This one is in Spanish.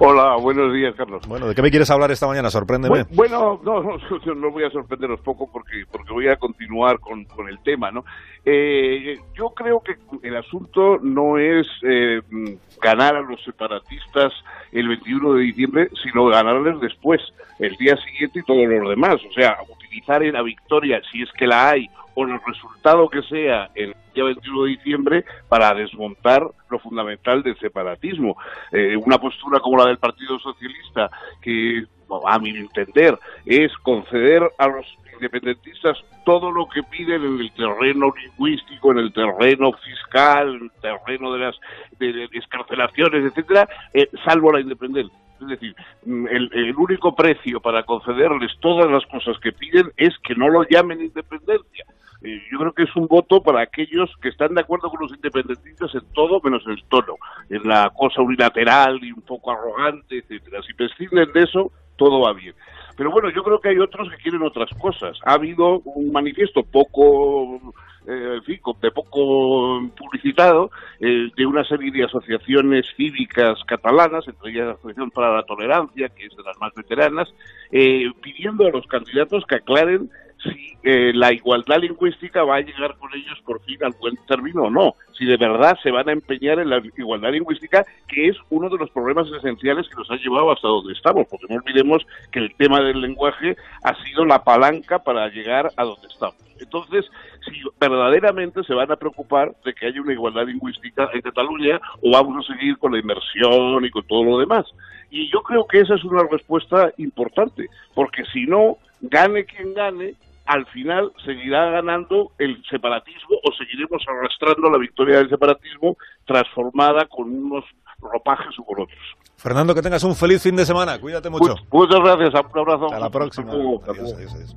Hola, buenos días, Carlos. Bueno, ¿de qué me quieres hablar esta mañana? Sorpréndeme. Bueno, no, no, no voy a sorprenderos poco porque, porque voy a continuar con, el tema, ¿no? Eh, yo creo que el asunto no es eh, ganar a los separatistas el 21 de diciembre, sino ganarles después, el día siguiente y todos los demás. O sea, utilizar en la victoria, si es que la hay, o el resultado que sea el día 21 de diciembre para desmontar lo fundamental del separatismo. Eh, una postura como la del Partido Socialista, que a mi entender es conceder a los independentistas todo lo que piden en el terreno lingüístico, en el terreno fiscal, en el terreno de las de, escarcelaciones, etcétera, eh, salvo la independencia. Es decir, mm, el, el, único precio para concederles todas las cosas que piden es que no lo llamen independencia. Eh, yo creo que es un voto para aquellos que están de acuerdo con los independentistas en todo menos en el tono, en la cosa unilateral y un poco arrogante, etcétera. Si prescinden de eso, todo va bien. Pero bueno, yo creo que hay otros que quieren otras cosas. Ha habido un manifiesto poco eh, fin, de poco publicitado, eh, de una serie de asociaciones cívicas catalanas, entre ellas la Asociación para la Tolerancia, que es de las más veteranas, pidiendo a los candidatos que aclaren si eh, la igualdad lingüística va a llegar con ellos por fin al buen término o no, si de verdad se van a empeñar en la igualdad lingüística, que es uno de los problemas esenciales que nos ha llevado hasta donde estamos, porque no olvidemos que el tema del lenguaje ha sido la palanca para llegar a donde estamos. Entonces, si verdaderamente se van a preocupar de que haya una igualdad lingüística en Cataluña o vamos a seguir con la inmersión y con todo lo demás. Y yo creo que esa es una respuesta importante, porque si no, gane quien gane, al final seguirá ganando el separatismo o seguiremos arrastrando la victoria del separatismo transformada con unos ropajes u con otros. Fernando, que tengas un feliz fin de semana. Cuídate mucho. muchas gracias. Un abrazo. Hasta la próxima. adiós, adiós.